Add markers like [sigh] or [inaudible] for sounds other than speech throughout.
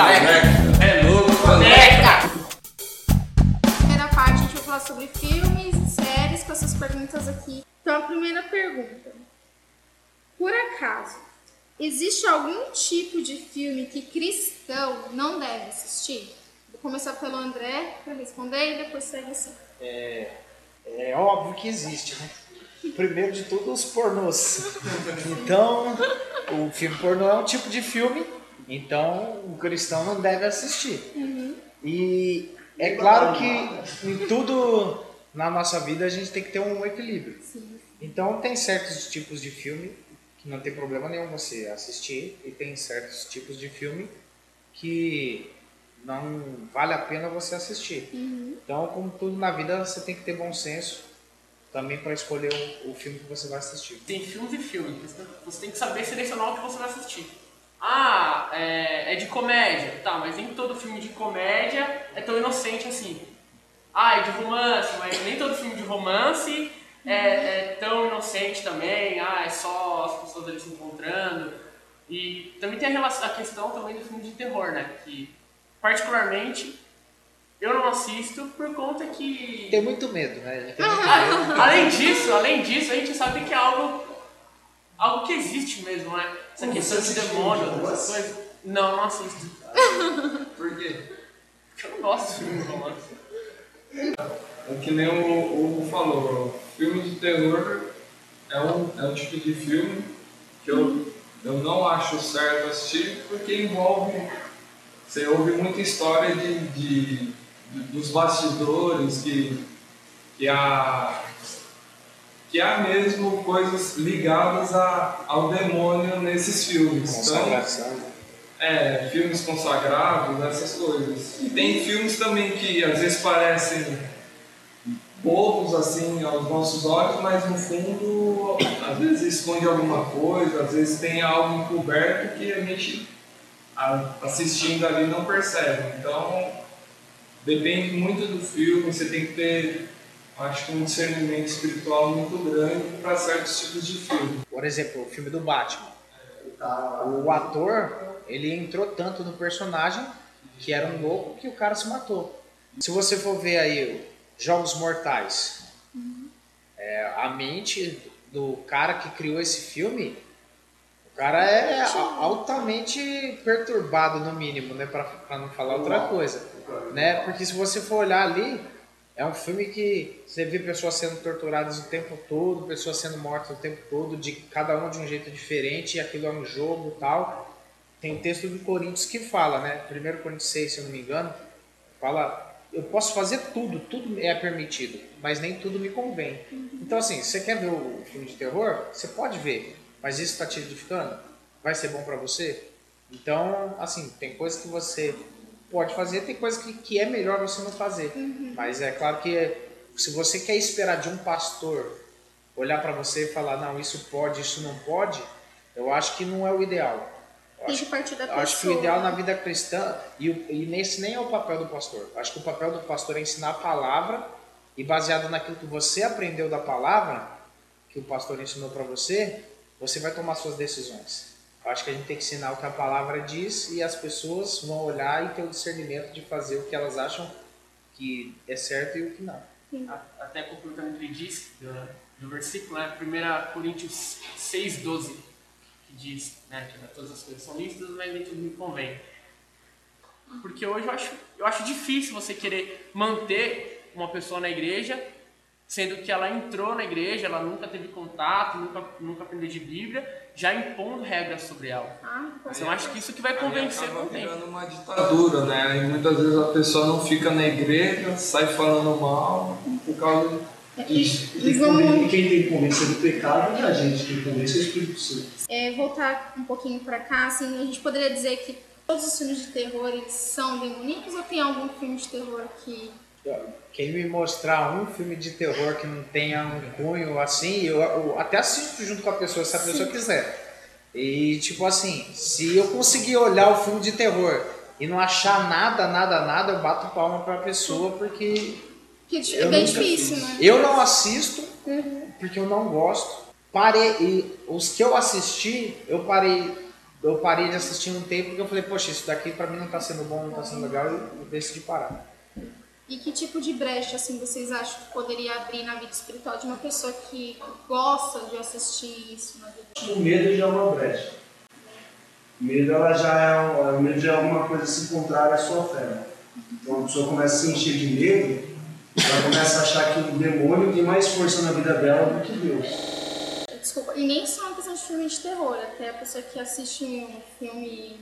É louco, Conecta! primeira parte a gente vai falar sobre filmes e séries com essas perguntas aqui. Então a primeira pergunta. Por acaso, existe algum tipo de filme que cristão não deve assistir? Vou começar pelo André para responder e depois segue assim. É, é óbvio que existe, né? Primeiro de tudo, os pornôs. Então, o filme pornô é um tipo de filme, então o cristão não deve assistir. E é claro que em tudo na nossa vida a gente tem que ter um equilíbrio. Então, tem certos tipos de filme que não tem problema nenhum você assistir, e tem certos tipos de filme que não vale a pena você assistir. Então, como tudo na vida, você tem que ter bom senso também para escolher o, o filme que você vai assistir. Tem filmes e filmes. Você tem que saber selecionar o que você vai assistir. Ah, é, é de comédia. Tá, mas nem todo filme de comédia é tão inocente assim. Ah, é de romance, mas nem todo filme de romance é, é tão inocente também. Ah, é só as pessoas ali se encontrando. E também tem a, relação- a questão também do filme de terror, né? Que, particularmente, eu não assisto por conta que... Tem muito medo, né? A gente tem muito medo. Ah, além disso, além disso, a gente sabe que é algo, algo que existe mesmo, né? Essa questão de demônio, essas coisas. Não, não assisto. [laughs] Por quê? Porque eu não gosto de filme de romance. É que nem o Hugo falou, filme de terror é um, é um tipo de filme que eu, eu não acho certo assistir porque envolve. Você ouve muita história de, de, de- dos bastidores, que, que, há, que há mesmo coisas ligadas a, ao demônio nesses filmes. Então, Consagração. é, filmes consagrados, essas coisas. E tem filmes também que às vezes parecem bobos assim aos nossos olhos, mas no fundo às vezes esconde alguma coisa, às vezes tem algo encoberto que a gente assistindo ali não percebe. Então depende muito do filme, você tem que ter acho que um discernimento espiritual muito grande para certos tipos de filme. Por exemplo, o filme do Batman. O ator, ele entrou tanto no personagem que era um louco que o cara se matou. Se você for ver aí Jogos Mortais, é, a mente do cara que criou esse filme, o cara é altamente perturbado no mínimo, né, para não falar outra coisa, né? Porque se você for olhar ali, é um filme que você vê pessoas sendo torturadas o tempo todo, pessoas sendo mortas o tempo todo, de cada uma de um jeito diferente, e aquilo é um jogo e tal. Tem o texto de Coríntios que fala, né? 1 Coríntios 6, se eu não me engano, fala: eu posso fazer tudo, tudo é permitido, mas nem tudo me convém. Então, assim, você quer ver o filme de terror? Você pode ver, mas isso está te edificando? Vai ser bom para você? Então, assim, tem coisas que você pode fazer, tem coisas que, que é melhor você não fazer. Mas é claro que se você quer esperar de um pastor olhar para você e falar, não, isso pode, isso não pode, eu acho que não é o ideal. Eu Tem acho, que partir da pessoa. acho que o ideal na vida cristã, e, e nesse nem é o papel do pastor. Acho que o papel do pastor é ensinar a palavra e baseado naquilo que você aprendeu da palavra, que o pastor ensinou para você, você vai tomar suas decisões. Eu acho que a gente tem que ensinar o que a palavra diz e as pessoas vão olhar e ter o discernimento de fazer o que elas acham que é certo e o que não. A- Até completando o que ele do, do versículo, né? 1 Coríntios 6, 12, que diz né, que todas as coisas são lícitas, mas nem tudo me convém. Porque hoje eu acho, eu acho difícil você querer manter uma pessoa na igreja, sendo que ela entrou na igreja, ela nunca teve contato, nunca, nunca aprendeu de Bíblia, já impondo regras sobre ela. Ah, com Então eu acho que isso que vai convencer com o tempo. virando uma ditadura, né? E muitas vezes a pessoa não fica na igreja, sai falando mal por causa disso. E vamos Quem tem que convencer do pecado é a gente, quem convence é o Espírito Santo. é, voltar um pouquinho pra cá, assim, a gente poderia dizer que todos os filmes de terror eles são demoníacos ou tem algum filme de terror que Quem me mostrar um filme de terror que não tenha um cunho assim, eu, eu até assisto junto com a pessoa, se a pessoa quiser. E tipo assim, se eu conseguir olhar o filme de terror e não achar nada, nada, nada, eu bato palma pra pessoa porque que é bem difícil, né? eu não assisto porque eu não gosto. Parei e os que eu assisti, eu parei eu parei de assistir um tempo porque eu falei, poxa, isso daqui pra mim não tá sendo bom, não tá sendo legal, eu decidi parar. E que tipo de brecha assim vocês acham que poderia abrir na vida espiritual de uma pessoa que gosta de assistir isso na vida? O medo já é uma brecha. O medo, ela já é, um- o medo já é alguma coisa assim contrária à sua fé. Então a pessoa começa a se encher de medo, ela começa a achar que o demônio tem mais força na vida dela do que Deus. Desculpa, e nem só uma questão de filme de terror, até a pessoa que assiste um filme.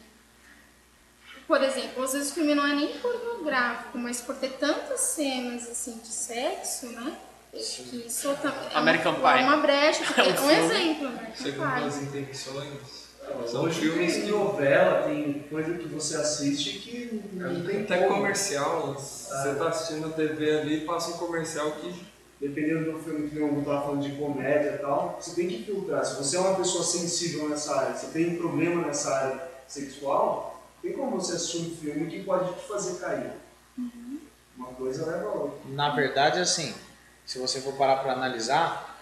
Por exemplo, às vezes o filme não é nem pornográfico, mas por ter tantas cenas assim de sexo, né? Acho que isso também é American uma, Pie. é uma brecha, [laughs] porque É um é um exemplo, né? Segundo as intenções. São Hoje filmes tem que novela, tem coisa que você assiste que não tem Até como. comercial, você tá assistindo a TV ali e passa um comercial que Dependendo do filme que eu estava falando de comédia e tal, você tem que filtrar. Se você é uma pessoa sensível nessa área, você tem um problema nessa área sexual, tem como você assistir um filme que pode te fazer cair. Uma coisa leva a outra. Na verdade, assim, se você for parar para analisar,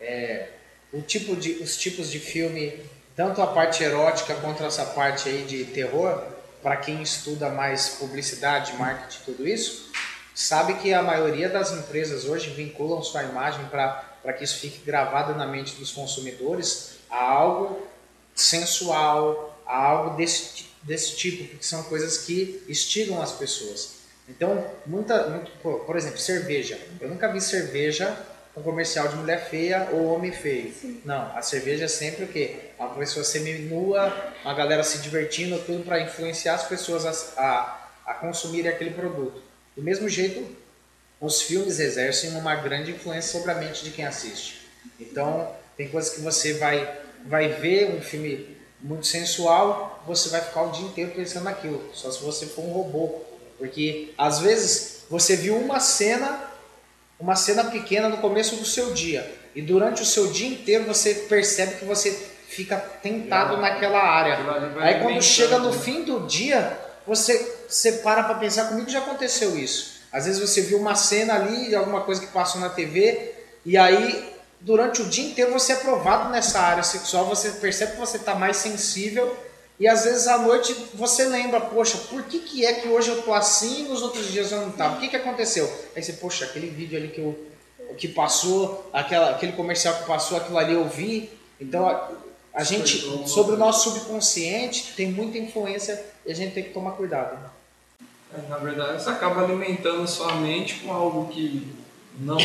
é, o tipo de, os tipos de filme, tanto a parte erótica quanto essa parte aí de terror, para quem estuda mais publicidade, marketing, tudo isso, sabe que a maioria das empresas hoje vinculam sua imagem para que isso fique gravado na mente dos consumidores a algo sensual, a algo desse, desse tipo, porque são coisas que instigam as pessoas. Então, muita, muito, por, exemplo, cerveja. Eu nunca vi cerveja com comercial de mulher feia ou homem feio. Não, a cerveja é sempre o quê? Uma pessoa seminua, uma galera se divertindo, tudo para influenciar as pessoas a, a, a consumirem aquele produto. Do mesmo jeito, os filmes exercem uma grande influência sobre a mente de quem assiste. Então, tem coisas que você vai, vai ver um filme muito sensual, você vai ficar o dia inteiro pensando naquilo, só se você for um robô. Porque, às vezes, você viu uma cena, uma cena pequena no começo do seu dia, e durante o seu dia inteiro você percebe que você fica tentado naquela área. Aí quando chega no fim do dia, você, você para para pensar, comigo já aconteceu isso. Às vezes você viu uma cena ali, alguma coisa que passou na TV, e aí durante o dia inteiro você é provado nessa área sexual, você percebe que você está mais sensível, e às vezes à noite você lembra, poxa, por que, que é que hoje eu tô assim e nos outros dias eu não tava? O que, que aconteceu? Aí você, poxa, aquele vídeo ali que, eu, que passou, aquela, aquele comercial que passou, aquilo ali eu vi. Então a, a gente, sobre o nosso subconsciente, tem muita influência e a gente tem que tomar cuidado. É, Na verdade, você acaba alimentando sua mente com algo que não,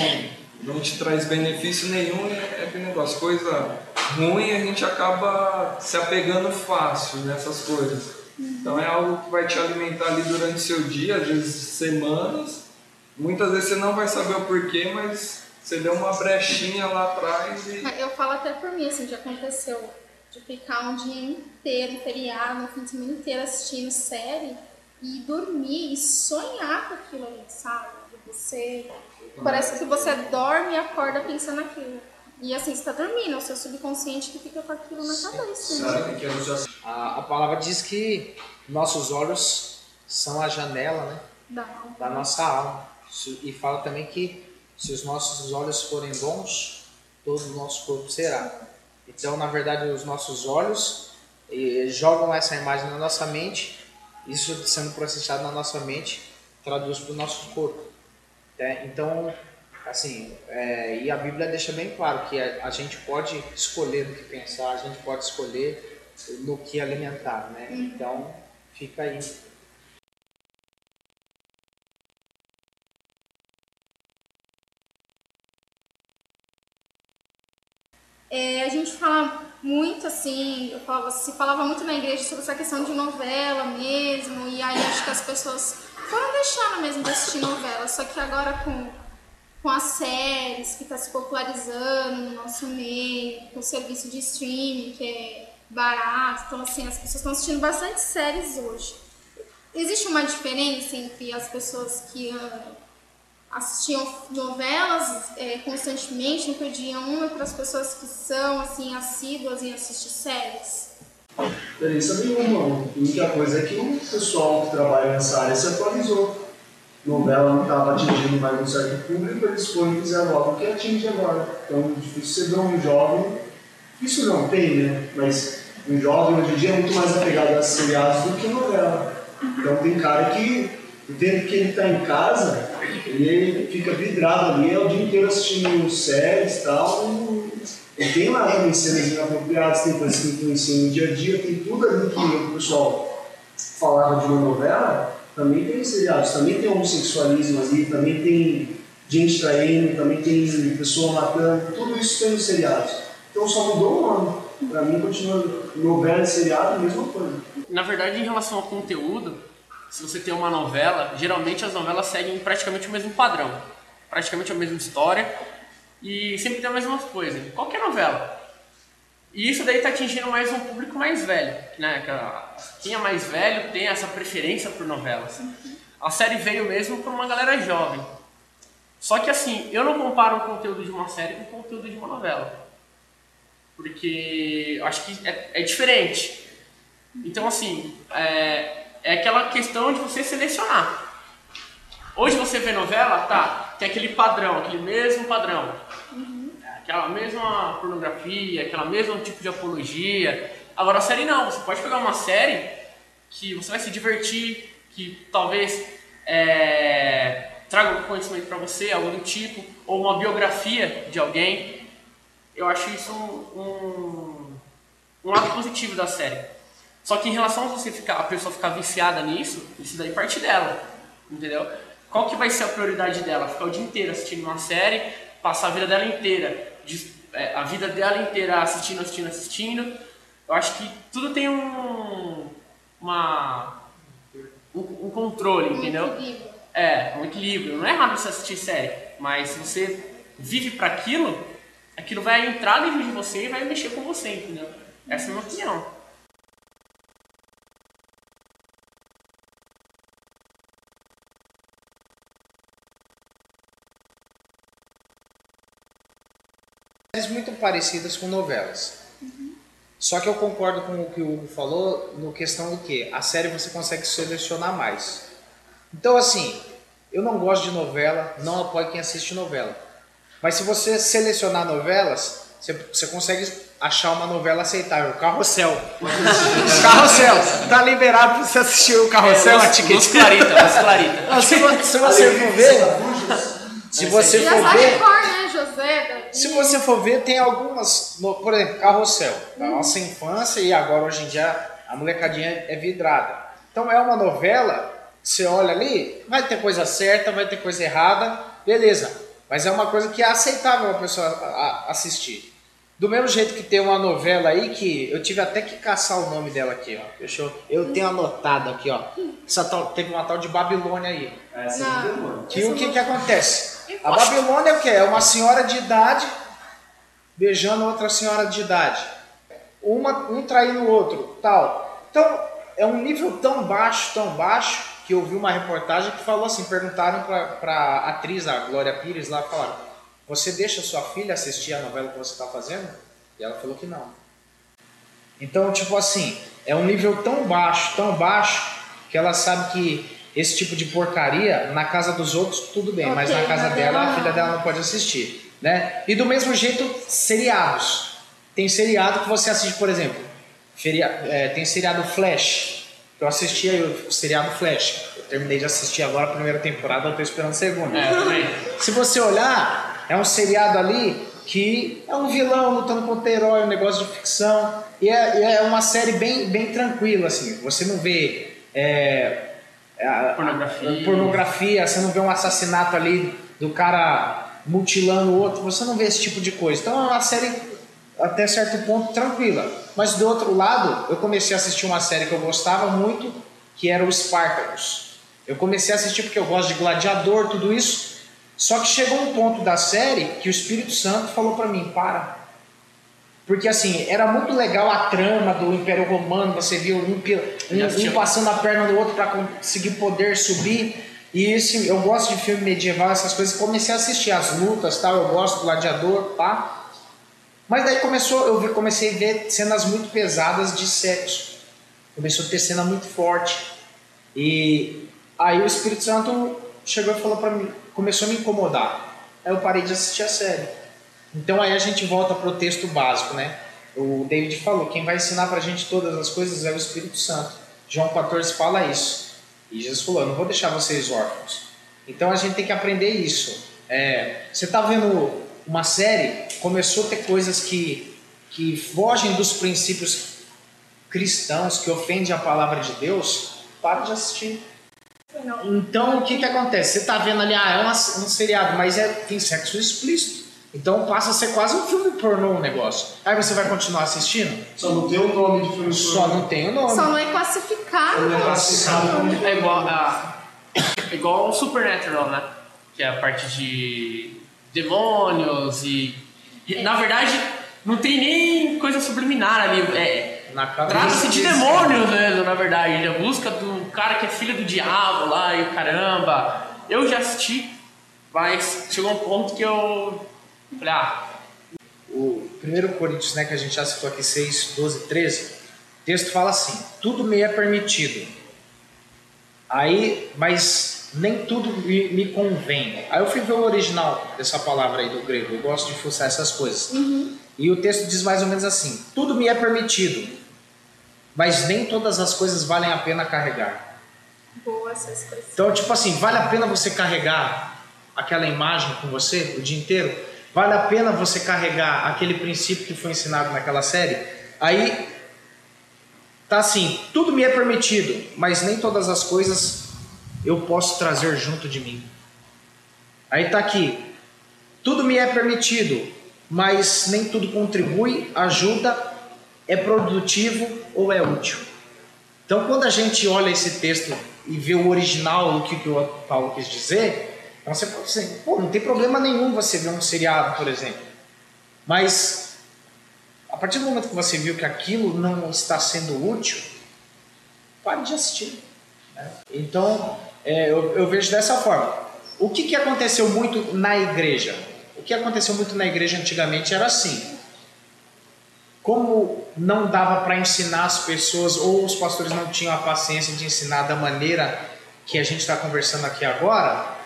não te traz benefício nenhum e é aquele negócio, coisa ruim, a gente acaba se apegando fácil nessas coisas. Então é algo que vai te alimentar ali durante o seu dia, às vezes semanas. Muitas vezes você não vai saber o porquê, mas você deu uma brechinha lá atrás e Eu falo até por mim, assim, já aconteceu de ficar um dia inteiro, feriado, um fim de semana inteiro assistindo série e dormir e sonhar com aquilo ali, sabe? De Você, parece que você dorme e acorda pensando naquilo. E assim, você tá dormindo, é o seu subconsciente que fica com aquilo na cabeça. né? A, a palavra diz que nossos olhos são a janela né, Dá. da nossa alma. Se- E fala também que se os nossos olhos forem bons, todo o nosso corpo será. Então, na verdade, os nossos olhos jogam essa imagem na nossa mente, isso sendo processado na nossa mente, traduz para o nosso corpo. Né? Então, assim, é, e a Bíblia deixa bem claro que a, a gente pode escolher no que pensar, a gente pode escolher no que alimentar, né? Então, fica aí. É, a gente fala muito assim, eu falava, se falava muito na igreja sobre essa questão de novela mesmo, e aí acho que as pessoas foram deixando mesmo de assistir novela, só que agora com, com as séries que está se popularizando no nosso meio, com o serviço de streaming que é barato, então assim, as pessoas estão assistindo bastante séries hoje. Existe uma diferença entre as pessoas que ah, assistiam novelas é, constantemente, não perdiam uma, para as pessoas que são assim assíduas em assistir séries? Diferença nenhuma. A única coisa é que o pessoal que trabalha nessa área se atualizou. Novela não estava atingindo mais um certo público, eles foram e fizeram algo que atinge agora. Então, difícil você um jovem. Isso não tem, né? Mas um jovem hoje em dia é muito mais apegado a seriados do que novela. Então tem cara que, o tempo que ele está em casa, ele fica vidrado ali, é o dia inteiro assistindo séries e tal. Tem lá também cenas inapropriadas, tem coisas que influenciam no dia a dia, tem tudo ali que o pessoal falava de uma novela, também tem seriados, também tem homossexualismo ali, também tem gente traindo, também tem pessoa matando, tudo isso tem nos seriados. Então só mudou o nome. Pra mim continua novela e seriado a mesma coisa. Na verdade, em relação ao conteúdo, se você tem uma novela, geralmente as novelas seguem praticamente o mesmo padrão. Praticamente a mesma história e sempre tem a mesma coisa. Qualquer novela. E isso daí está atingindo mais um público mais velho, né? Quem é mais velho tem essa preferência por novelas. A série veio mesmo para uma galera jovem. Só que assim, eu não comparo o conteúdo de uma série com o conteúdo de uma novela. Porque acho que é, é diferente. Então assim, é, é aquela questão de você selecionar. Hoje você vê novela, tá, tem aquele padrão, aquele mesmo padrão. Aquela mesma pornografia, aquela mesmo tipo de apologia. Agora a série não, você pode pegar uma série que você vai se divertir, que talvez é, traga um conhecimento para você, algo do tipo, ou uma biografia de alguém. Eu acho isso um, um lado positivo da série. Só que em relação a você ficar, a pessoa ficar viciada nisso, isso daí parte dela, entendeu? Qual que vai ser a prioridade dela? Ficar o dia inteiro assistindo uma série, passar a vida dela inteira, a vida dela inteira assistindo, assistindo, assistindo. Eu acho que tudo tem um, uma, um, um controle, entendeu? Um equilíbrio. É, um equilíbrio. Não é errado você assistir série, mas se você vive para aquilo, aquilo vai entrar dentro de você e vai mexer com você, entendeu? Essa é a minha opinião. Muito parecidas com novelas. Uhum. Só que eu concordo com o que o Hugo falou no questão do que a série você consegue selecionar mais. Então assim, eu não gosto de novela, não apoio quem assiste novela. Mas se você selecionar novelas, você, você consegue achar uma novela aceitável. Carrossel. [laughs] Carrossel. Tá liberado pra você assistir o Carrossel, é, a ticket. Clarita, Clarita. Não, se, se você for ver... Se você for ver... Se você for ver, tem algumas, por exemplo, Carrossel, da uhum. nossa infância e agora hoje em dia a molecadinha é vidrada. Então é uma novela, você olha ali, vai ter coisa certa, vai ter coisa errada, beleza. Mas é uma coisa que é aceitável a pessoa assistir. Do mesmo jeito que tem uma novela aí que eu tive até que caçar o nome dela aqui, ó. Deixa eu, eu tenho anotado aqui, ó. Essa tal, teve uma tal de Babilônia aí. Essa é que o que que acontece? A Babilônia é o que? É uma senhora de idade beijando outra senhora de idade. Uma, um traindo o outro, tal. Então, é um nível tão baixo, tão baixo, que eu vi uma reportagem que falou assim, perguntaram para a atriz, a Glória Pires, lá, falaram, você deixa sua filha assistir a novela que você está fazendo? E ela falou que não. Então, tipo assim, é um nível tão baixo, tão baixo, que ela sabe que esse tipo de porcaria, na casa dos outros tudo bem, okay, mas na casa dela ela... a filha dela não pode assistir, né? E do mesmo jeito, seriados. Tem seriado que você assiste, por exemplo, feria, é, tem seriado Flash, eu assisti aí o seriado Flash. Eu terminei de assistir agora a primeira temporada, eu tô esperando a segunda. É, Se você olhar, é um seriado ali que é um vilão lutando contra herói, um negócio de ficção. E é, é uma série bem, bem tranquila, assim. Você não vê é, é, pornografia. A, pornografia, você não vê um assassinato ali do cara mutilando o outro, você não vê esse tipo de coisa. Então é uma série até certo ponto tranquila. Mas do outro lado, eu comecei a assistir uma série que eu gostava muito, que era o Spartacus. Eu comecei a assistir porque eu gosto de gladiador, tudo isso. Só que chegou um ponto da série que o Espírito Santo falou para mim: para, porque assim, era muito legal a trama do Império Romano, você viu um, um, um passando a perna do outro para conseguir poder subir. E esse, eu gosto de filme medieval, essas coisas. Comecei a assistir as lutas, tal, eu gosto do gladiador, pá. Mas daí começou, eu vi, comecei a ver cenas muito pesadas de sexo. Começou a ter cena muito forte. E aí o Espírito Santo chegou e falou para mim, começou a me incomodar. Aí eu parei de assistir a série. Então aí a gente volta para o texto básico, né? o David falou, quem vai ensinar pra gente todas as coisas é o Espírito Santo. João 14 fala isso. E Jesus falou, não vou deixar vocês órfãos. Então a gente tem que aprender isso. É, você está vendo uma série, começou a ter coisas que, que fogem dos princípios cristãos, que ofendem a palavra de Deus, para de assistir. Então o que, que acontece? Você está vendo ali, ah, é um seriado, mas é, tem sexo explícito. Então passa a ser quase um filme pornô o negócio. Aí você vai continuar assistindo? Só não tem o nome de filme Só não tem o nome. Só não é classificado. Não é classificado como É igual a. é [coughs] igual o Supernatural, né? Que é a parte de demônios e. e, na verdade, não tem nem coisa subliminar ali. É. Trata-se de demônios mesmo, na verdade. É a busca do cara que é filho do diabo lá e caramba. Eu já assisti, mas chegou um ponto que eu. Falei, ah, O 1 Coríntios, né, que a gente já citou aqui, 6, 12, 13, o texto fala assim: tudo me é permitido. Aí, mas nem tudo me, me convém. Aí eu fui ver o original dessa palavra aí do grego, eu gosto de fuçar essas coisas. E o texto diz mais ou menos assim: tudo me é permitido, mas nem todas as coisas valem a pena carregar. Boa essa expressão. Então, tipo assim, vale a pena você carregar aquela imagem com você o dia inteiro? Vale a pena você carregar aquele princípio que foi ensinado naquela série? Aí tá assim, tudo me é permitido, mas nem todas as coisas eu posso trazer junto de mim. Aí tá aqui, tudo me é permitido, mas nem tudo contribui, ajuda, é produtivo ou é útil. Então, quando a gente olha esse texto e vê o original, o que, o Paulo quis dizer, então você pode dizer, pô, não tem problema nenhum você ver um seriado, por exemplo. Mas, a partir do momento que você viu que aquilo não está sendo útil, pare de assistir. né? Então, é, eu, eu vejo dessa forma. O que, que aconteceu muito na igreja? O que aconteceu muito na igreja antigamente era assim como não dava para ensinar as pessoas, ou os pastores não tinham a paciência de ensinar da maneira que a gente está conversando aqui agora,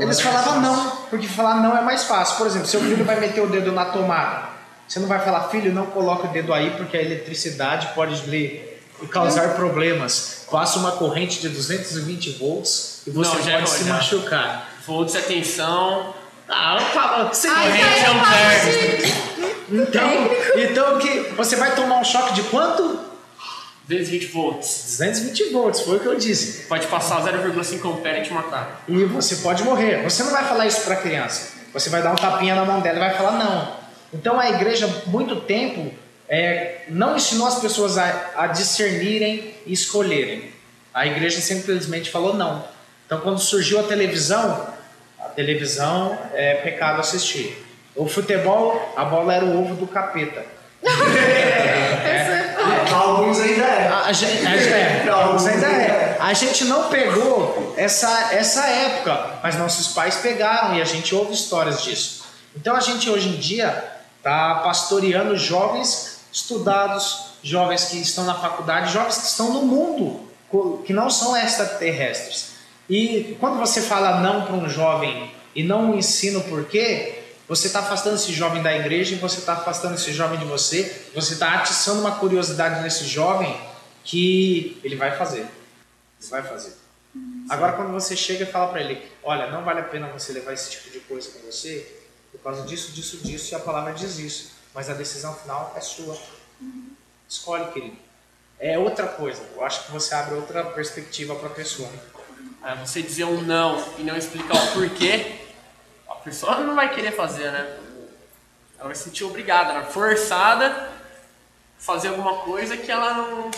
eles falavam não, porque falar não é mais fácil. Por exemplo, seu filho vai meter o dedo na tomada, você não vai falar, filho, não coloque o dedo aí, porque a eletricidade pode lhe causar problemas. Passa uma corrente de 220 volts e você Não, já é pode se ruim, já. machucar. volts atenção. Ah, eu falo, você Ai, Corrente é um de- Então, então que você vai tomar um choque de quanto? 220 volts. 220 volts, foi o que eu disse. Pode passar 0,5 ampere e te matar. E você pode morrer. Você não vai falar isso para a criança. Você vai dar um tapinha na mão dela e vai falar não. Então a igreja, muito tempo, é, não ensinou as pessoas a, a discernirem e escolherem. A igreja simplesmente falou não. Então quando surgiu a televisão, a televisão é pecado assistir. O futebol, a bola era o ovo do capeta. [laughs] Alguns ainda é. A, gente, a, é, alguns ainda é. A gente não pegou essa, essa época, mas nossos pais pegaram e a gente ouve histórias disso. Então a gente hoje em dia está pastoreando jovens estudados, jovens que estão na faculdade, jovens que estão no mundo, que não são extraterrestres. E quando você fala não para um jovem e não ensina o porquê, você está afastando esse jovem da igreja e você está afastando esse jovem de você. Você está atiçando uma curiosidade nesse jovem que ele vai fazer. Ele vai fazer. Agora, quando você chega e fala para ele: Olha, não vale a pena você levar esse tipo de coisa com você, por causa disso, disso, disso, e a palavra diz isso. Mas a decisão final é sua. Escolhe, querido. É outra coisa. Eu acho que você abre outra perspectiva para a pessoa. É, você dizer um não e não explicar o porquê, a pessoa não vai querer fazer, né? Ela vai se sentir obrigada, né? forçada a fazer alguma coisa que ela não,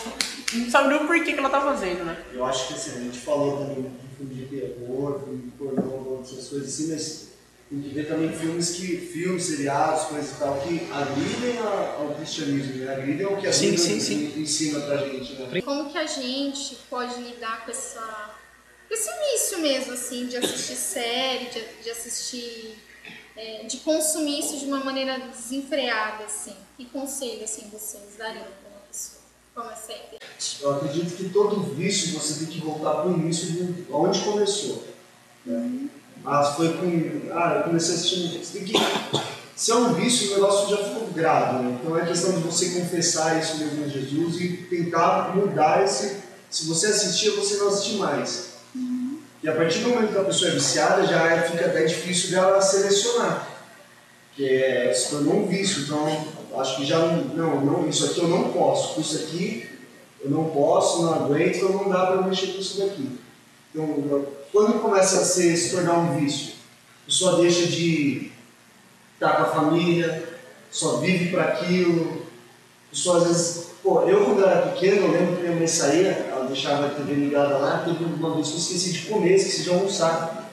não sabe nem o porquê que ela tá fazendo, né? Eu acho que assim, a gente falou também de filme de terror, filme de pornô, essas coisas assim, mas tem que ver também filmes que. filmes, seriados, coisas e tal, que agridem ao cristianismo, né? Agridem ao que a Sim, Bíblia sim, sim. ensina pra gente, né? Como que a gente pode lidar com essa esse vício mesmo, assim, de assistir série, de, de assistir, é, de consumir isso de uma maneira desenfreada, assim? Que conselho, assim, vocês dariam para uma pessoa? Como é sempre? Eu acredito que todo vício você tem que voltar para o início de onde começou. Né? Foi com. Ah, eu comecei a assistir. Você tem que se é um vício, o negócio já ficou grave. Né? Então é questão de você confessar isso mesmo em Jesus e tentar mudar esse. Se você assistia, você não assistir mais. E a partir do momento que a pessoa é viciada, já fica até difícil dela selecionar. Que é, se tornou um vício. Então, acho que já não, não, isso aqui eu não posso. Isso aqui eu não posso, não aguento, então não dá para mexer com isso daqui. Então, quando começa a ser, se tornar um vício, a pessoa deixa de estar com a família, só vive para aquilo, a pessoa às vezes, pô, eu quando era pequeno, eu lembro que minha mãe saía, deixava a TV ligada lá, teve uma vez que eu esqueci de comer, esqueci de almoçar.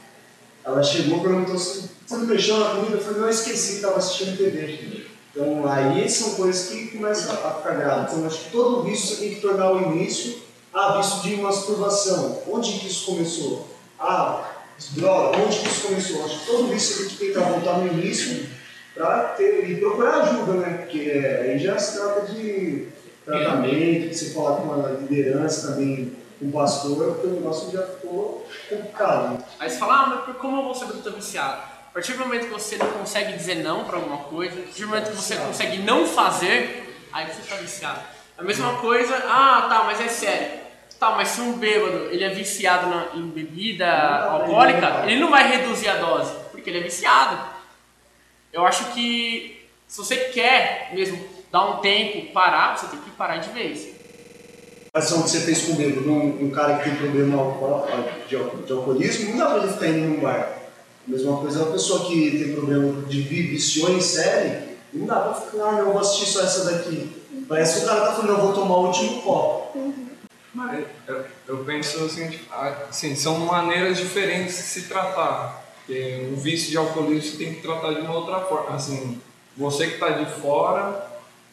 Ela chegou e perguntou assim, você não mexeu na comida? Eu falei, não, eu esqueci, estava assistindo TV. Então aí são coisas que começam a ficar graves. Então acho que todo vício você tem que tornar o início, ah, vício de masturbação, onde que isso começou? Ah, droga, onde que isso começou? Acho que todo vício você tem que tentar voltar no início para ter e procurar ajuda, né? Porque é, aí já se trata de tratamento, você falar com uma liderança também, com um pastor, porque o negócio já ficou complicado. Aí você fala, ah, mas como eu vou saber que eu tô viciado? A partir do momento que você não consegue dizer não para alguma coisa, a partir do momento que você consegue não fazer, aí você está viciado. A mesma coisa, ah, tá, mas é sério. Tá, mas se um bêbado ele é viciado na, em bebida alcoólica, ele não vai reduzir a dose, porque ele é viciado. Eu acho que se você quer mesmo dar um tempo, parar, você tem que parar de vez. A ação que você fez com o bêbado, um, um cara que tem problema de, de alcoolismo, não dá pra ele ficar indo num bar. A mesma coisa, uma pessoa que tem problema de viciou em série, não dá pra ficar, ah, não, vou assistir só essa daqui. Parece que o cara tá falando, eu vou tomar o último copo. Mas eu, eu penso assim, assim, são maneiras diferentes de se tratar. Porque o vício de alcoolismo você tem que tratar de uma outra forma. Assim, você que está de fora,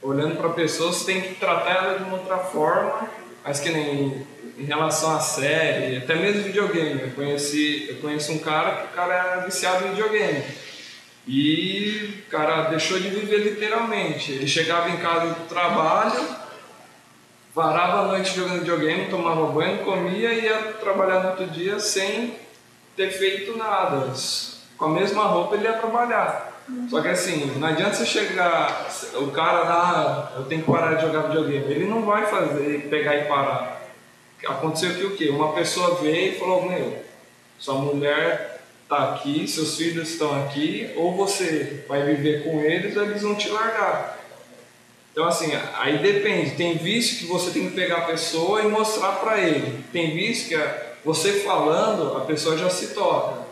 olhando para a pessoa, você tem que tratar ela de uma outra forma, mas que nem em relação à série, até mesmo videogame. Eu, conheci, eu conheço um cara que o cara é viciado em videogame. E o cara deixou de viver literalmente. Ele chegava em casa do trabalho, varava a noite jogando videogame, tomava banho, comia e ia trabalhar no outro dia sem ter feito nada. Com a mesma roupa ele ia trabalhar. Só que assim, não adianta você chegar, o cara lá, eu tenho que parar de jogar videogame. Ele não vai fazer, pegar e parar. Aconteceu que o quê? Uma pessoa veio e falou, meu, sua mulher está aqui, seus filhos estão aqui, ou você vai viver com eles ou eles vão te largar. Então assim, aí depende. Tem vício que você tem que pegar a pessoa e mostrar para ele. Tem vício que você falando, a pessoa já se toca.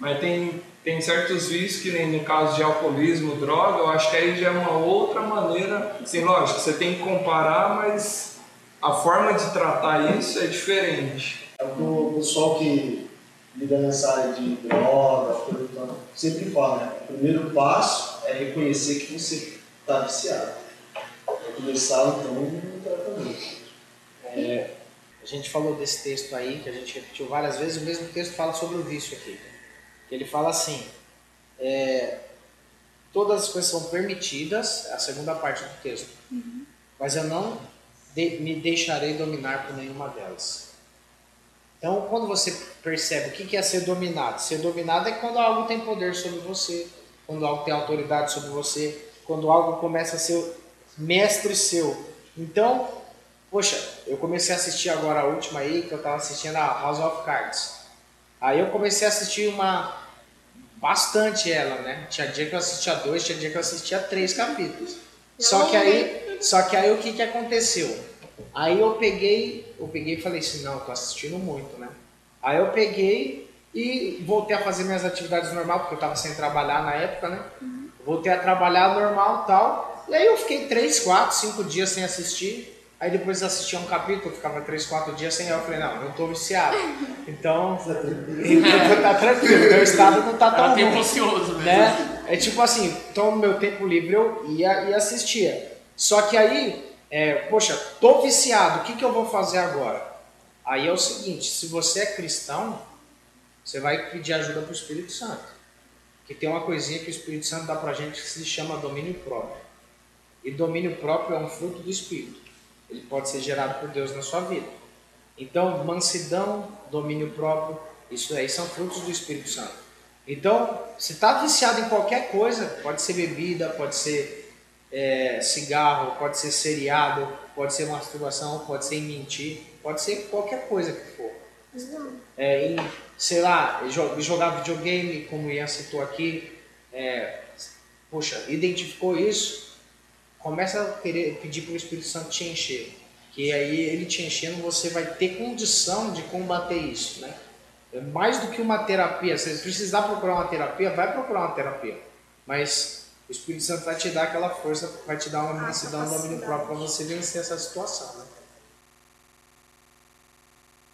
Mas tem, tem certos vícios que nem no caso de alcoolismo, droga, eu acho que aí já é uma outra maneira. Assim, lógico, você tem que comparar, mas a forma de tratar isso é diferente. É o pessoal que lida nessa área de droga, sempre fala, né? O primeiro passo é reconhecer que você está viciado. É começar então um tratamento. É, a gente falou desse texto aí, que a gente repetiu várias vezes, o mesmo texto fala sobre o vício aqui. Ele fala assim, é, todas as coisas são permitidas, é a segunda parte do texto, uhum. mas eu não de, me deixarei dominar por nenhuma delas. Então, quando você percebe o que é ser dominado, ser dominado é quando algo tem poder sobre você, quando algo tem autoridade sobre você, quando algo começa a ser mestre seu. Então, poxa, eu comecei a assistir agora a última aí, que eu estava assistindo a House of Cards. Aí eu comecei a assistir uma bastante ela, né? Tinha dia que eu assistia dois, tinha dia que eu assistia três capítulos. Só que aí, só que aí o que que aconteceu? Aí eu peguei, eu peguei e falei assim, não, eu tô assistindo muito, né? Aí eu peguei e voltei a fazer minhas atividades normal, porque eu tava sem trabalhar na época, né? Uhum. Voltei a trabalhar normal e tal. E aí eu fiquei 3, 4, 5 dias sem assistir. Aí depois assistia um capítulo, ficava 3, 4 dias sem. Eu falei, não, eu tô viciado. Então, [laughs] tá tranquilo, meu estado não tá tão ruim. ansioso mesmo. Né? É tipo assim, então no meu tempo livre eu ia e assistia. Só que aí é, poxa, tô viciado, o que, que eu vou fazer agora? Aí é o seguinte, se você é cristão, você vai pedir ajuda para o Espírito Santo. Que tem uma coisinha que o Espírito Santo dá para a gente que se chama domínio próprio. E domínio próprio é um fruto do Espírito. Ele pode ser gerado por Deus na sua vida. Então, mansidão, domínio próprio, isso aí são frutos do Espírito Santo. Então, se tá viciado em qualquer coisa, pode ser bebida, pode ser é, cigarro, pode ser seriado, pode ser masturbação, pode ser mentir, pode ser qualquer coisa que for. É, em, sei lá, jo- jogar videogame, como o Ian citou aqui, é, poxa, identificou isso, começa a querer pedir para o Espírito Santo te encher. Que aí ele te enchendo, você vai ter condição de combater isso, né? É mais do que uma terapia. Se você precisar procurar uma terapia, vai procurar uma terapia. Mas o Espírito Santo vai te dar aquela força, vai te dar uma mansidão, um domínio próprio para você vencer essa situação, né?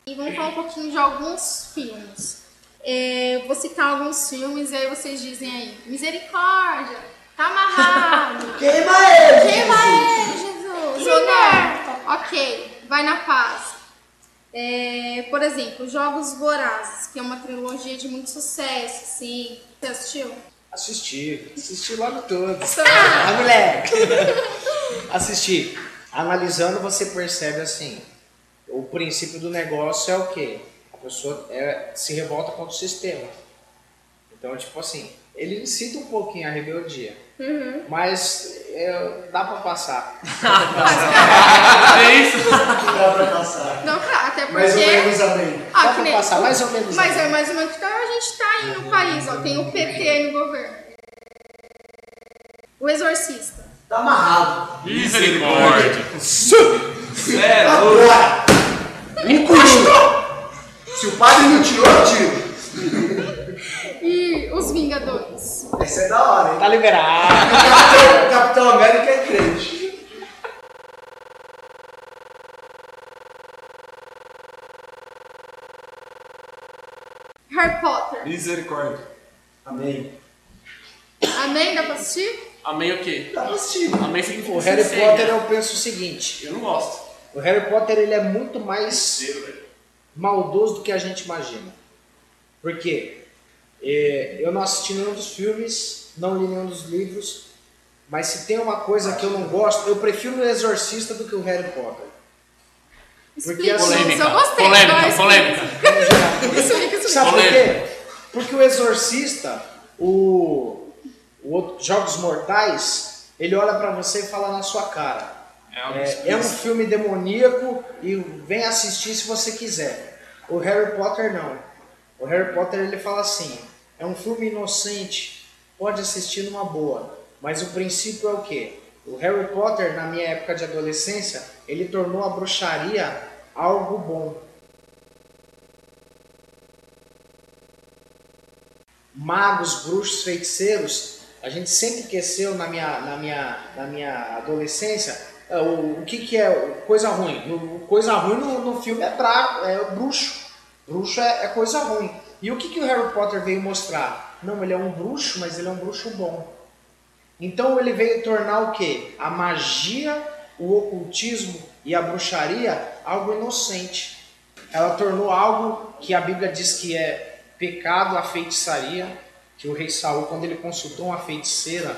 E vamos falar um pouquinho de alguns filmes. É, vou citar alguns filmes e aí vocês dizem aí. Misericórdia, tá amarrado. Queima ele! Queima ele, Jesus! Não? Ok, vai na paz. É, por exemplo, Jogos Vorazes, que é uma trilogia de muito sucesso, sim. Você assistiu? Assistir, assistir logo todos. [laughs] Só- Ah, moleque! [laughs] Assistir. Analisando, você percebe assim: o princípio do negócio é o quê? A pessoa é, se revolta contra o sistema. Então, tipo assim, ele incita um pouquinho a rebeldia. Mas é, dá pra passar. [laughs] É isso? Dá pra passar. Não, tá, até porque. Mais ou menos amém. Ah, Dá que pra nem- passar mais ou menos. Mas assim. é mais ou menos que a gente tá aí no país, ó. Tem o PT aí no governo. O Exorcista. Tá amarrado. Misericórdia. É, Agora! Se o padre não tirou, eu tiro. Os Vingadores. Essa é da hora, hein? Tá liberado. Capitão, Capitão América é crente. Harry Potter. misericórdia. Amém. Amém? Dá pra assistir? Amém o quê? Dá pra assistir. Amém significa O Harry sincero. Potter, eu penso o seguinte: Eu não gosto. o Harry Potter ele é muito mais maldoso do que a gente imagina. Por quê? É, eu não assisti nenhum dos filmes, não li nenhum dos livros, mas se tem uma coisa que eu não gosto, eu prefiro o Exorcista do que o Harry Potter. Porque Explica, assim- Lúcio, eu gostei. polêmica, vai, polêmica. Explica. Sabe por Polêmica. quê? Porque o Exorcista, o, o outro- Jogos Mortais, ele olha pra você e fala na sua cara. É, é um filme demoníaco e vem assistir se você quiser. O Harry Potter não. O Harry Potter ele fala assim: é um filme inocente, pode assistir numa boa. Mas o princípio é o quê? O Harry Potter, na minha época de adolescência, ele tornou a bruxaria algo bom. magos, bruxos, feiticeiros, a gente sempre esqueceu na minha, na minha, na minha adolescência é, o, o que, que é coisa ruim. Coisa ruim no, no filme é, bra, é bruxo. Bruxo é, é coisa ruim. E o que, que o Harry Potter veio mostrar? Não, ele é um bruxo, mas ele é um bruxo bom. Então ele veio tornar o quê? A magia, o ocultismo e a bruxaria algo inocente. Ela tornou algo que a Bíblia diz que é pecado a feitiçaria, que o rei Saul, quando ele consultou uma feiticeira,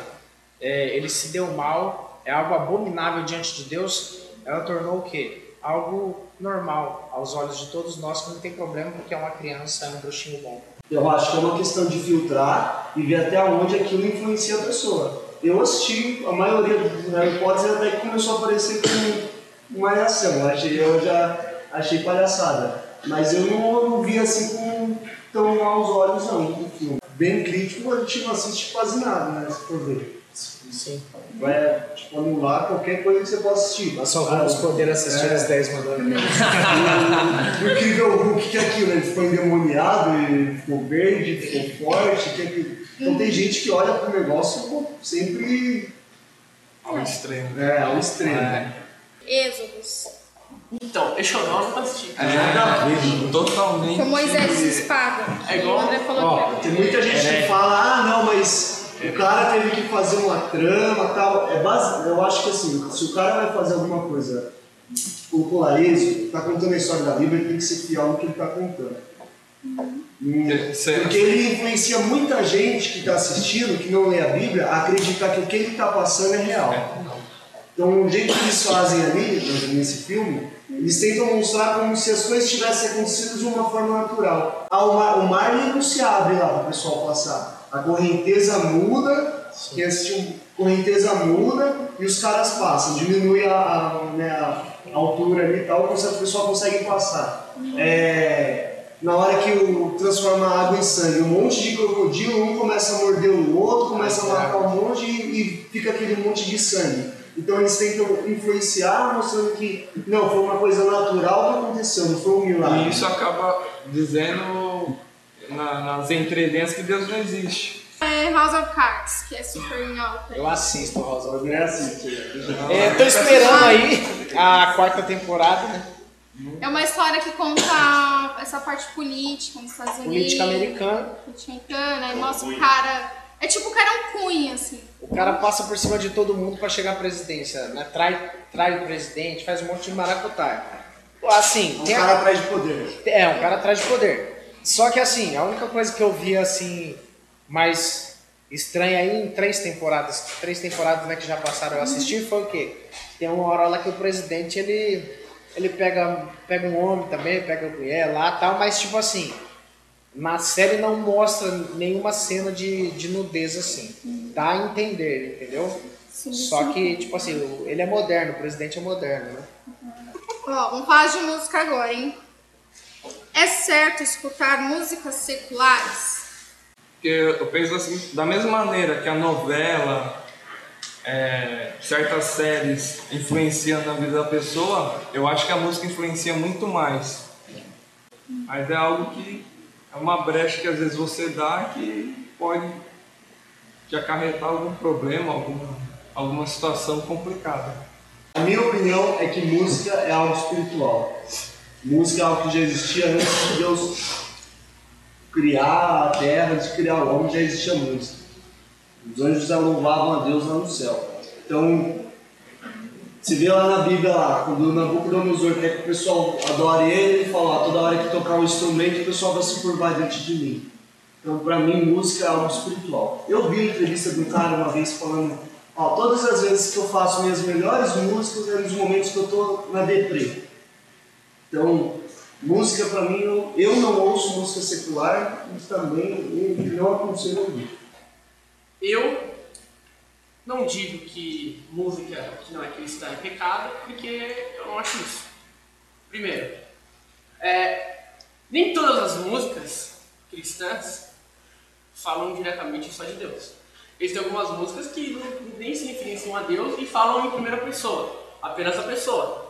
é, ele se deu mal, é algo abominável diante de Deus. Ela tornou o quê? Algo normal aos olhos de todos nós, que não tem problema, porque é uma criança, é um bruxinho bom. Eu acho que é uma questão de filtrar e ver até onde aquilo influencia a pessoa. Eu assisti a maioria do Harry Potter até que começou a aparecer com uma reação. Eu, eu já achei palhaçada. Mas eu não, não vi assim com tão maus olhos não, o filme. Bem crítico, a gente não assiste quase nada, né? Se for ver. Sim. Vai tipo, anular qualquer coisa que você possa assistir. Nós só vamos poder assistir É. as 10 mandamentos. O incrível Hulk, que é aquilo, ele ficou endemoniado, ele ficou verde, ficou forte, que é aquilo. Então tem gente que olha pro negócio sempre Ao extremo. é, ao extremo. É. Êxodos. Então, deixa eu não, não assisti. É, totalmente. Com Moisés de espada. É igual- E o André falou Ó, tem muita gente que fala, ah não, mas o cara teve que fazer uma trama tal. É base... Eu acho que assim, se o cara vai fazer alguma coisa, o Polareso, tá contando a história da Bíblia, ele tem que ser fiel no que ele tá contando. Hum, Você- Porque ele influencia muita gente que está assistindo, que não lê a Bíblia, a acreditar que o que ele está passando é real. Então, o jeito que eles fazem ali, nesse filme, eles tentam mostrar como se as coisas tivessem acontecido de uma forma natural. Ah, o mar, o mar não se abre lá para o pessoal passar. A correnteza muda, assistiu, correnteza muda e os caras passam. Diminui a, a, né, a altura ali e tal, o pessoal consegue passar. É, na hora que o, transforma a água em sangue, um monte de crocodilo, um começa a morder o outro, começa a matar um monte e, e fica aquele monte de sangue. Então eles tentam influenciar, mostrando que não, foi uma coisa natural que aconteceu, não foi um milagre. E isso acaba dizendo na, nas entrelinhas que Deus não existe. É House of Cards, que é super em alta. Eu assisto House of Não é assim. É, tô esperando aí a quarta temporada, né? É uma história que conta essa parte política nos Estados Unidos. Política americana. Política americana, aí mostra o cara. É tipo o cara é um cunha, assim. O cara passa por cima de todo mundo pra chegar à presidência, né? Trai, trai o presidente, faz um monte de maracutaia. Assim, Um a- cara atrás de poder. É, um cara atrás de poder. Só que assim, a única coisa que eu vi assim, mais estranha aí em três temporadas, três temporadas né, que já passaram eu assisti, foi o quê? Tem uma hora lá que o presidente ele, ele pega, pega um homem também, pega mulher lá tal, mas tipo assim, na série não mostra nenhuma cena de, de nudez assim. Dá a entender, entendeu? Sim, Só sim. que, tipo assim, ele é moderno, o presidente é moderno, né? Ó, vamos falar de música agora, hein? É certo escutar músicas seculares? Porque eu penso assim, da mesma maneira que a novela, é, certas séries influenciam na vida da pessoa, eu acho que a música influencia muito mais. Mas é algo que é uma brecha que às vezes você dá que pode te acarretar algum problema, alguma, alguma situação complicada. A minha opinião é que música é algo espiritual. Música é algo que já existia antes de Deus criar a terra, de criar o homem, já existia música. Os anjos louvavam a Deus lá no céu. Então, se vê lá na Bíblia, lá, quando Nabucodonosor quer que o pessoal adore ele, ele fala, toda hora que tocar um instrumento, o pessoal vai se curvar diante de mim. Então, para mim, música é algo espiritual. Eu vi uma entrevista de um cara uma vez falando, ó, todas as vezes que eu faço minhas melhores músicas é nos momentos que eu tô na deprê. Então, música para mim, eu, não ouço música secular e também não aconselho ouvir. Eu não digo que música que não é cristã é pecado, porque eu não acho isso. Primeiro, é, nem todas as músicas cristãs falam diretamente só de Deus. Existem algumas músicas que não- nem se referenciam a Deus e falam em primeira pessoa, apenas a pessoa.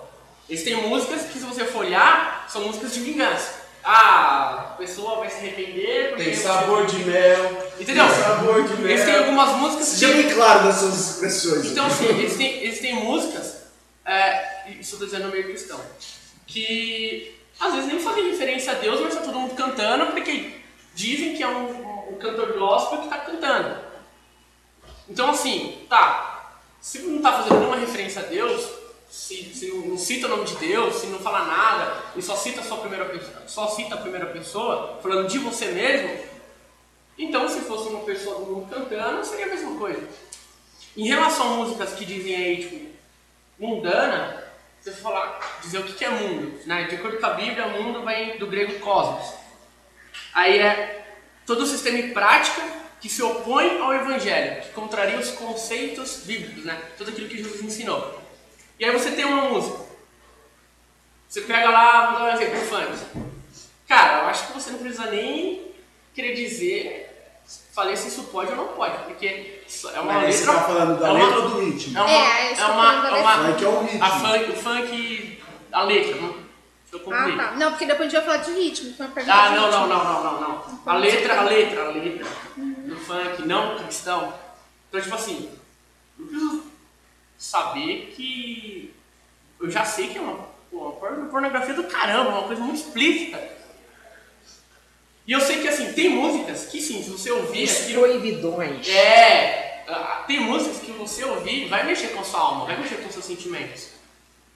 Existem músicas que, se você for olhar, são músicas de vingança. Ah, a pessoa vai se arrepender porque... Tem sabor de mel. Entendeu? Tem sabor de mel. Existem algumas músicas. Seja bem claro nas suas expressões. Então, assim, eles têm, eles têm músicas, é, isso eu tô dizendo no meio cristão, que às vezes nem fazem referência a Deus, mas tá todo mundo cantando, porque dizem que é um, um- um cantor gospel que tá cantando. Então, assim, tá, se não tá fazendo nenhuma referência a Deus, se, se não, cita o nome de Deus, se não fala nada, e só cita a sua primeira pessoa, só cita a primeira pessoa, falando de você mesmo, então se fosse uma pessoa do mundo cantando, seria a mesma coisa. Em relação a músicas que dizem aí, tipo, mundana, você falar, dizer o que que é mundo. Né? De acordo com a Bíblia, mundo vem do grego cosmos. Aí é todo o sistema e prática que se opõe ao evangelho, que contraria os conceitos bíblicos, né? Tudo aquilo que Jesus ensinou. E aí você tem uma música. Você pega lá, vou dar um exemplo, funk. Cara, eu acho que você não precisa nem querer dizer, falei se isso pode ou não pode, porque é uma Mas letra. você tá falando da é uma- letra ou do ritmo? É uma, É, é uma, é uma, Funk é o ritmo. a funk, o funk, a letra, não? Ah, tá. Não, porque depois a gente vai falar de ritmo. Então uma pergunta Ah, de não, ritmo. não, não, não, não, não. A letra, a letra, a letra do funk, não cristão. Então, tipo assim, eu preciso saber que eu já sei que é uma, uma porno- pornografia do caramba, uma coisa muito explícita. E eu sei que assim, tem músicas que sim, se você ouvir Os aquilo. proibidões. É, tem músicas que você ouvir vai mexer com a sua alma, vai mexer com seus sentimentos.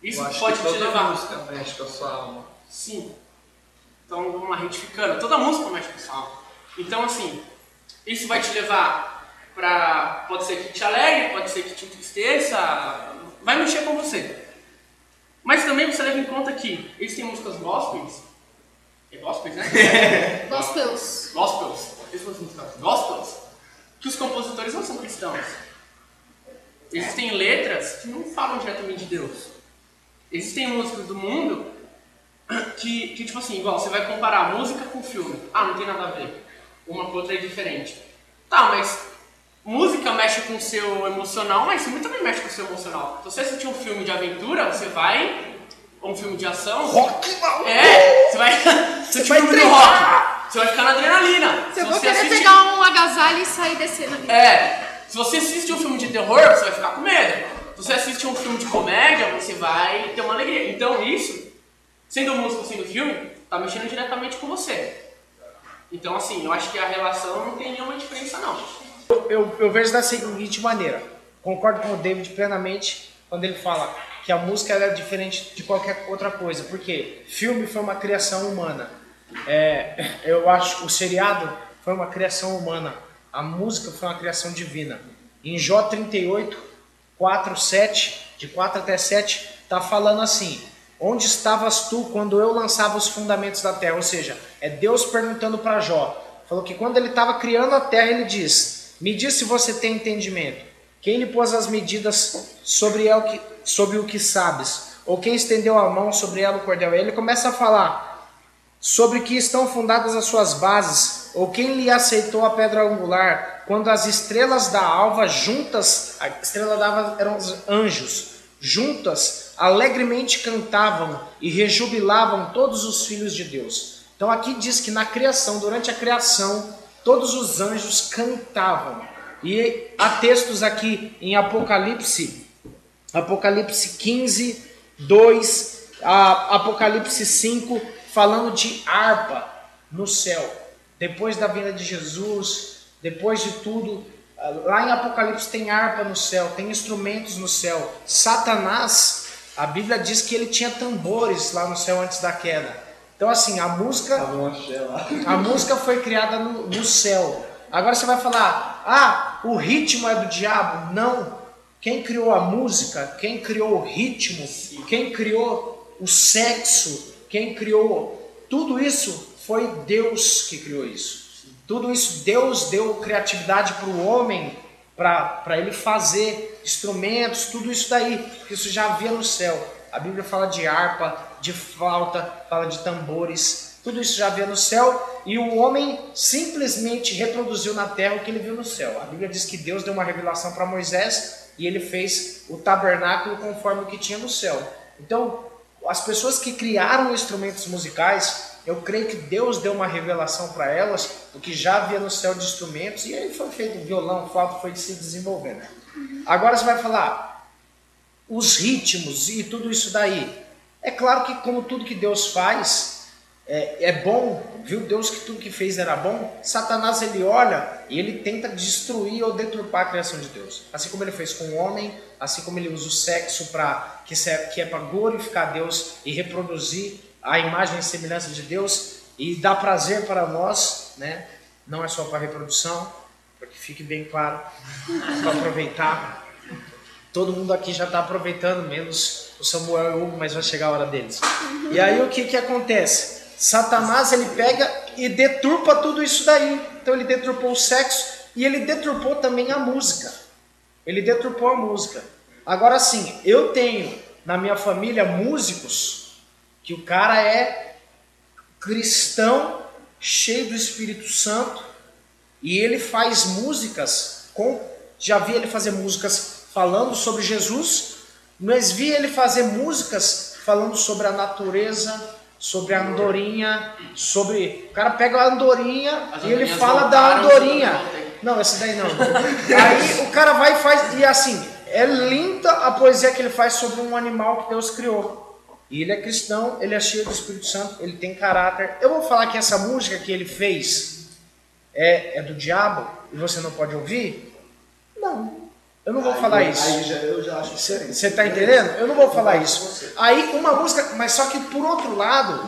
Isso Eu acho pode que te toda levar. música mexe com a sua alma. Sim. Então vamos lá, retificando. Toda música mexe com a sua alma. Então assim, isso vai te levar pra. Pode ser que te alegre, pode ser que te entristeça, vai mexer com você. Mas também você leva em conta que eles têm músicas gospels. É gospels, né? [laughs] Gospels. gospels. Eles fossem músicas gospels. Que os compositores não são cristãos. Existem letras que não falam diretamente de Deus. Existem músicas do mundo que, que, tipo assim, igual, você vai comparar música com filme. Ah, não tem nada a ver. Uma com outra é diferente. Tá, mas música mexe com o seu emocional, mas filme também mexe com o seu emocional. Se você assistir um filme de aventura, você vai. Ou um filme de ação. Rock É, você vai. [laughs] Você assistir um filme do rock. Você vai ficar na adrenalina. Se eu vou você querer assistir- pegar um agasalho e sair descendo ali. É, se você assiste um filme de terror, você vai ficar com medo. Se você assiste um filme de comédia, você vai ter uma alegria. Então isso, sendo música, sendo filme, tá mexendo diretamente com você. Então assim, eu acho que a relação não tem nenhuma diferença não. Eu, eu vejo da seguinte maneira. Concordo com o David plenamente quando ele fala que a música é diferente de qualquer outra coisa. Porque filme foi uma criação humana. É, [laughs] eu acho o seriado foi uma criação humana. A música foi uma criação divina. Em Jó 38, 4, 7, de 4 até 7, está falando assim: Onde estavas tu quando eu lançava os fundamentos da terra? Ou seja, é Deus perguntando para Jó. Falou que quando ele estava criando a terra, ele diz: Me diz se você tem entendimento. Quem lhe pôs as medidas sobre, que, sobre o que sabes? Ou quem estendeu a mão sobre ela o cordel? Ele começa a falar sobre que estão fundadas as suas bases, ou quem lhe aceitou a pedra angular, quando as estrelas da alva juntas, a estrela da alva eram os anjos, juntas alegremente cantavam e rejubilavam todos os filhos de Deus. Então aqui diz que na criação, durante a criação, todos os anjos cantavam. E há textos aqui em Apocalipse, Apocalipse 15, 2, a Apocalipse 5, falando de harpa no céu. Depois da vinda de Jesus, depois de tudo, lá em Apocalipse tem harpa no céu, tem instrumentos no céu. Satanás, a Bíblia diz que ele tinha tambores lá no céu antes da queda. Então, assim, a música. A música foi criada no, no céu. Agora você vai falar, ah, o ritmo é do diabo? Não. Quem criou a música, quem criou o ritmo, quem criou o sexo, quem criou tudo isso foi Deus que criou isso. Tudo isso, Deus deu criatividade para o homem, para ele fazer instrumentos, tudo isso daí, porque isso já havia no céu. A Bíblia fala de harpa, de flauta, fala de tambores, tudo isso já havia no céu e o homem simplesmente reproduziu na terra o que ele viu no céu. A Bíblia diz que Deus deu uma revelação para Moisés e ele fez o tabernáculo conforme o que tinha no céu. Então, as pessoas que criaram instrumentos musicais, eu creio que Deus deu uma revelação para elas do que já havia no céu de instrumentos e aí foi feito violão, flauta, foi se desenvolvendo. Agora você vai falar os ritmos e tudo isso daí. É claro que como tudo que Deus faz é, é bom, viu Deus que tudo que fez era bom, Satanás ele olha e ele tenta destruir ou deturpar a criação de Deus. Assim como ele fez com o homem, assim como ele usa o sexo para que, que é para glorificar Deus e reproduzir a imagem e semelhança de Deus e dar prazer para nós, né? Não é só para reprodução, para que fique bem claro, [laughs] para aproveitar. Todo mundo aqui já está aproveitando, menos o Samuel e o Hugo, mas vai chegar a hora deles. E aí o que, que acontece? Satanás ele pega e deturpa tudo isso daí. Então ele deturpou o sexo e ele deturpou também a música. Ele deturpou a música. Agora sim, eu tenho na minha família músicos que o cara é cristão, cheio do Espírito Santo, e ele faz músicas com. Já vi ele fazer músicas falando sobre Jesus, mas vi ele fazer músicas falando sobre a natureza, sobre a andorinha, sobre. O cara pega a andorinha As e ele fala da andorinha. Não, esse daí não. Aí o cara vai e faz. E assim, é linda a poesia que ele faz sobre um animal que Deus criou. E ele é cristão, ele é cheio do Espírito Santo, ele tem caráter. Eu vou falar que essa música que ele fez é, é do diabo e você não pode ouvir? Não. Eu não vou falar isso. Aí já, eu já acho que Você está entendendo? Eu não vou falar isso. Aí uma música, mas só que por outro lado,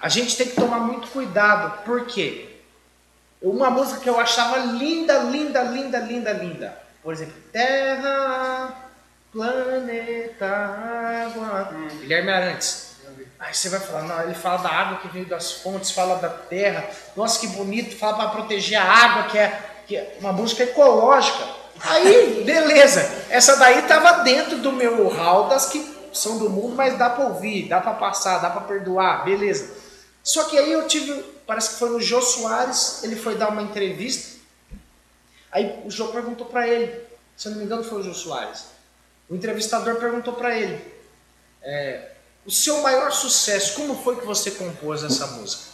a gente tem que tomar muito cuidado. Por quê? Uma música que eu achava linda, linda, linda, linda, linda. Por exemplo, Terra Planeta Água. Guilherme Arantes. Aí você vai falar, não, ele fala da água que veio das fontes, fala da terra. Nossa, que bonito, fala para proteger a água, que é, que é uma música ecológica. Aí, beleza. Essa daí tava dentro do meu hall das que são do mundo, mas dá para ouvir, dá para passar, dá para perdoar, beleza. Só que aí eu tive, parece que foi no Jô Soares, ele foi dar uma entrevista. Aí o Jô perguntou para ele, se eu não me engano foi o Jô Soares. O entrevistador perguntou para ele: é, o seu maior sucesso, como foi que você compôs essa música?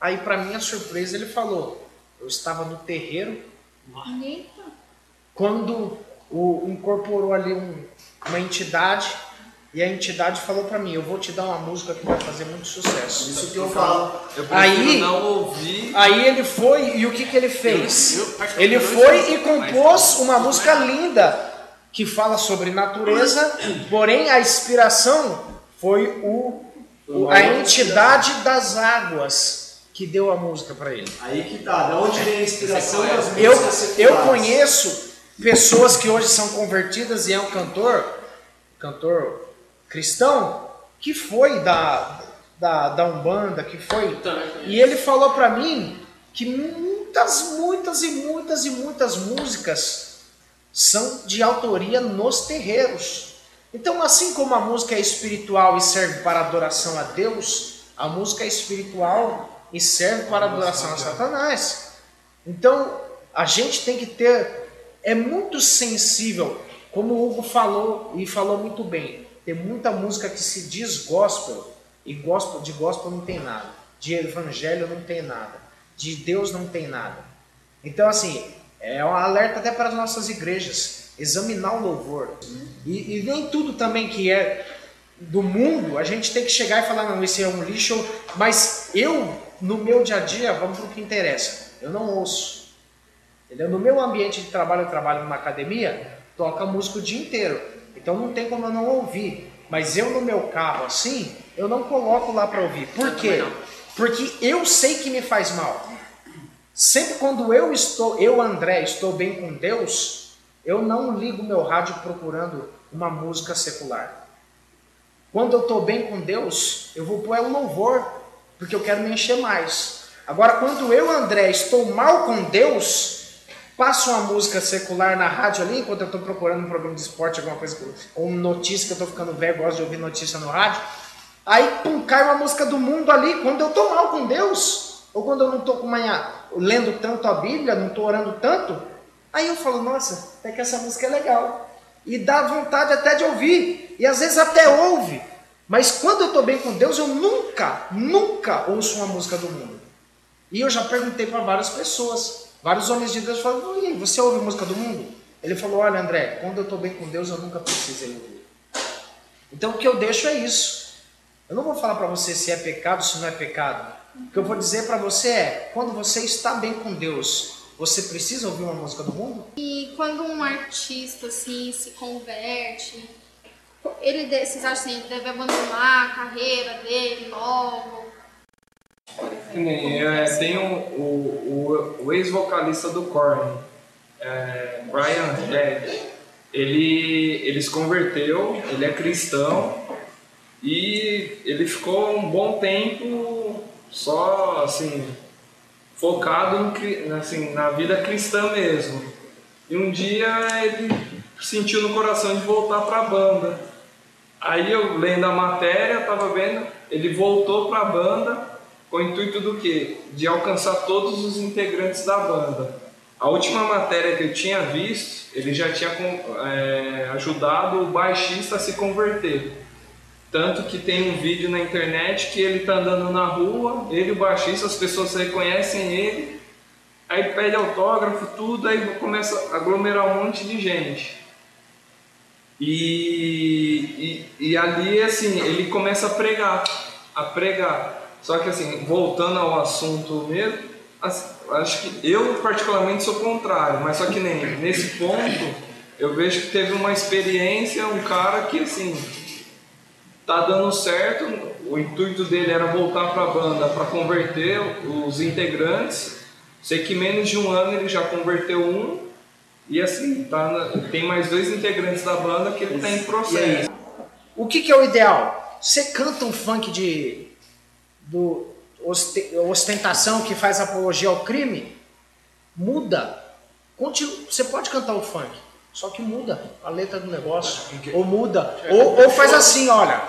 Aí, para minha surpresa, ele falou: eu estava no terreiro. Quando o, incorporou ali um- uma entidade e a entidade falou para mim: eu vou te dar uma música que vai fazer muito sucesso. Isso que eu falo. Eu Aí- não ouvir. Aí ele foi e o que, que ele fez? Eu- eu, Ele eu foi e compôs uma música linda que fala sobre natureza, porém a inspiração foi o, o- a entidade das águas que deu a música para ele. Aí que tá, da onde vem a inspiração das músicas Eu, eu conheço pessoas que hoje são convertidas e é um cantor, cantor cristão, que foi da, da, da Umbanda, que foi. Também conheço. E ele falou pra mim que muitas, muitas e muitas e muitas músicas são de autoria nos terreiros. Então, assim como a música é espiritual e serve para adoração a Deus, a música é espiritual e serve para adoração a Satanás. Então, a gente tem que ter é muito sensível, como o Hugo falou e falou muito bem. Tem muita música que se diz gospel e gospel de gospel não tem nada, de evangelho não tem nada, de Deus não tem nada. Então assim, é um alerta até para as nossas igrejas, examinar o louvor. E, e nem tudo também que é do mundo, a gente tem que chegar e falar, não, esse é um lixo, mas eu, no meu dia a dia, vamos para o que interessa. Eu não ouço. Entendeu? No meu ambiente de trabalho, eu trabalho numa academia, toca música o dia inteiro. Então não tem como eu não ouvir. Mas eu no meu carro assim, eu não coloco lá para ouvir. Por quê? Porque eu sei que me faz mal. Sempre quando eu estou, eu André, estou bem com Deus, eu não ligo meu rádio procurando uma música secular. Quando eu estou bem com Deus, eu vou pôr o louvor, porque eu quero me encher mais. Agora, quando eu, André, estou mal com Deus, passo uma música secular na rádio ali, enquanto eu estou procurando um programa de esporte, alguma coisa, ou notícia, que eu estou ficando velho, gosto de ouvir notícia no rádio. Aí, pum, cai uma música do mundo ali, quando eu estou mal com Deus, ou quando eu não estou lendo tanto a Bíblia, não estou orando tanto, aí eu falo, nossa, até que essa música é legal. E dá vontade até de ouvir, e às vezes até ouve. Mas quando eu estou bem com Deus, eu nunca, nunca ouço uma música do mundo. E eu já perguntei para várias pessoas, vários homens de Deus falaram, aí, você ouve música do mundo? Ele falou, olha André, quando eu estou bem com Deus, eu nunca precisei ouvir. Então o que eu deixo é isso. Eu não vou falar para você se é pecado, se não é pecado. O que eu vou dizer para você é, quando você está bem com Deus, você precisa ouvir uma música do mundo? E quando um artista assim se converte, ele vocês acham assim, ele deve abandonar a carreira dele logo? Nem, é, tem um- o, o, o ex-vocalista do Korn, é, Brian Head. Ele, ele se converteu, ele é cristão e ele ficou um bom tempo só assim focado cri- assim, na vida cristã mesmo. E um dia ele sentiu no coração de voltar para a banda. Aí eu lendo a matéria, tava vendo, ele voltou para a banda com o intuito do quê? De alcançar todos os integrantes da banda. A última matéria que eu tinha visto, ele já tinha é, ajudado o baixista a se converter. Tanto que tem um vídeo na internet que ele tá andando na rua, ele o baixista, as pessoas reconhecem ele, aí pede autógrafo, tudo, aí começa a aglomerar um monte de gente. E, e, e ali, assim, ele começa a pregar, a pregar. Só que, assim, voltando ao assunto mesmo, acho que eu, particularmente, sou contrário, mas só que nem nesse ponto, eu vejo que teve uma experiência, um cara que, assim, tá dando certo, o intuito dele era voltar para a banda para converter os integrantes. Sei que menos de um ano ele já converteu um E assim, tá na- tem mais dois integrantes da banda que ele tá em processo. O que, que é o ideal? Você canta um funk de do oste- ostentação que faz apologia ao crime? Muda. Continua, você pode cantar o funk, só que muda a letra do negócio. Ou muda. Ou, ou faz assim, olha.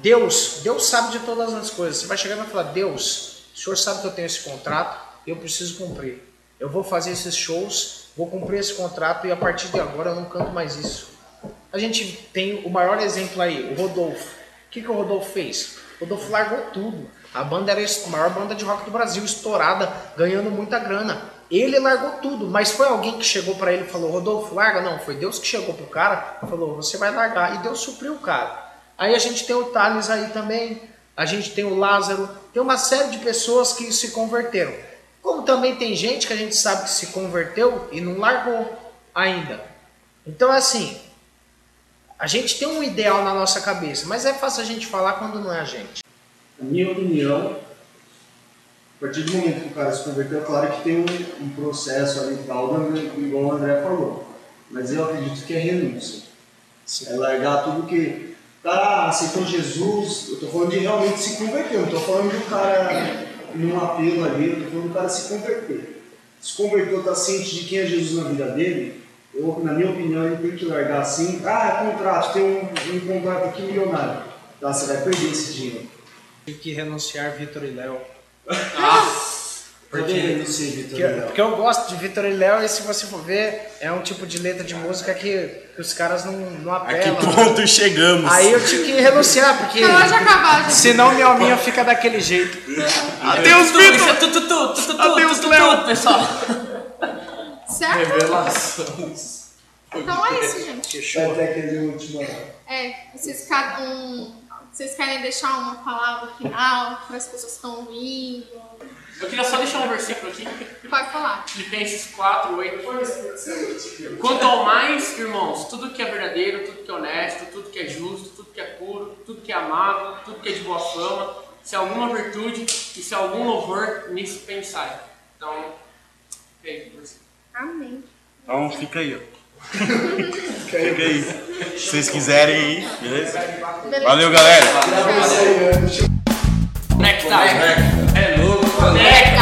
Deus, Deus sabe de todas as coisas. Você vai chegar e vai falar, Deus, o senhor sabe que eu tenho esse contrato, eu preciso cumprir. Eu vou fazer esses shows, vou cumprir esse contrato e a partir de agora eu não canto mais isso. A gente tem o maior exemplo aí, o Rodolfo. O que, que o Rodolfo fez? O Rodolfo largou tudo. A banda era a maior banda de rock do Brasil, estourada, ganhando muita grana. Ele largou tudo, mas foi alguém que chegou pra ele e falou: Rodolfo, larga? Não, foi Deus que chegou pro cara e falou: Você vai largar. E Deus supriu o cara. Aí a gente tem o Thales aí também, a gente tem o Lázaro, tem uma série de pessoas que se converteram. Como também tem gente que a gente sabe que se converteu e não largou ainda. Então, assim, a gente tem um ideal na nossa cabeça, mas é fácil a gente falar quando não é a gente. Na minha opinião, a partir do momento que o cara se converteu, é claro que tem um, um processo ali tal, né, igual o André falou. Mas eu acredito que é renúncia. É largar tudo que. Cara aceitou Jesus, eu tô falando de realmente se converter, não tô falando do cara num apelo ali, eu tô falando do cara se converter. Se converteu, tá ciente de quem é Jesus na vida dele, eu, na minha opinião, ele tem que largar assim. Ah, é contrato, tem um, um contrato aqui milionário. Tá, você vai perder esse dinheiro. Tive que renunciar Vitor e Léo. Porque eu não sei, Vitor. Porque, porque eu gosto de Vitor e Léo e se você for ver, é um tipo de letra de música que, que os caras não, não A que apelam. ponto chegamos? Aí eu tive que renunciar, porque Pode acabar, gente. senão minha alminha fica daquele jeito. Adeus, Vitor! Adeus, Léo. pessoal. Certo? Revelações. Então é isso, gente. Ter aquele último. É, vocês, ca- um, vocês querem deixar uma palavra final para as pessoas que estão ouvindo? Eu queria só deixar um versículo aqui. Pode falar. Filipenses 4, 8. Quanto ao mais, irmãos, tudo que é verdadeiro, tudo que é honesto, tudo que é justo, tudo que é puro, tudo que é amável, tudo que é de boa fama, se há alguma virtude e se há algum louvor, nisso pensai. Então, é isso. Amém. Então fica aí, ó. [laughs] fica aí. Se vocês quiserem aí, beleza? Valeu, galera. Conectar. É louco, Conecta.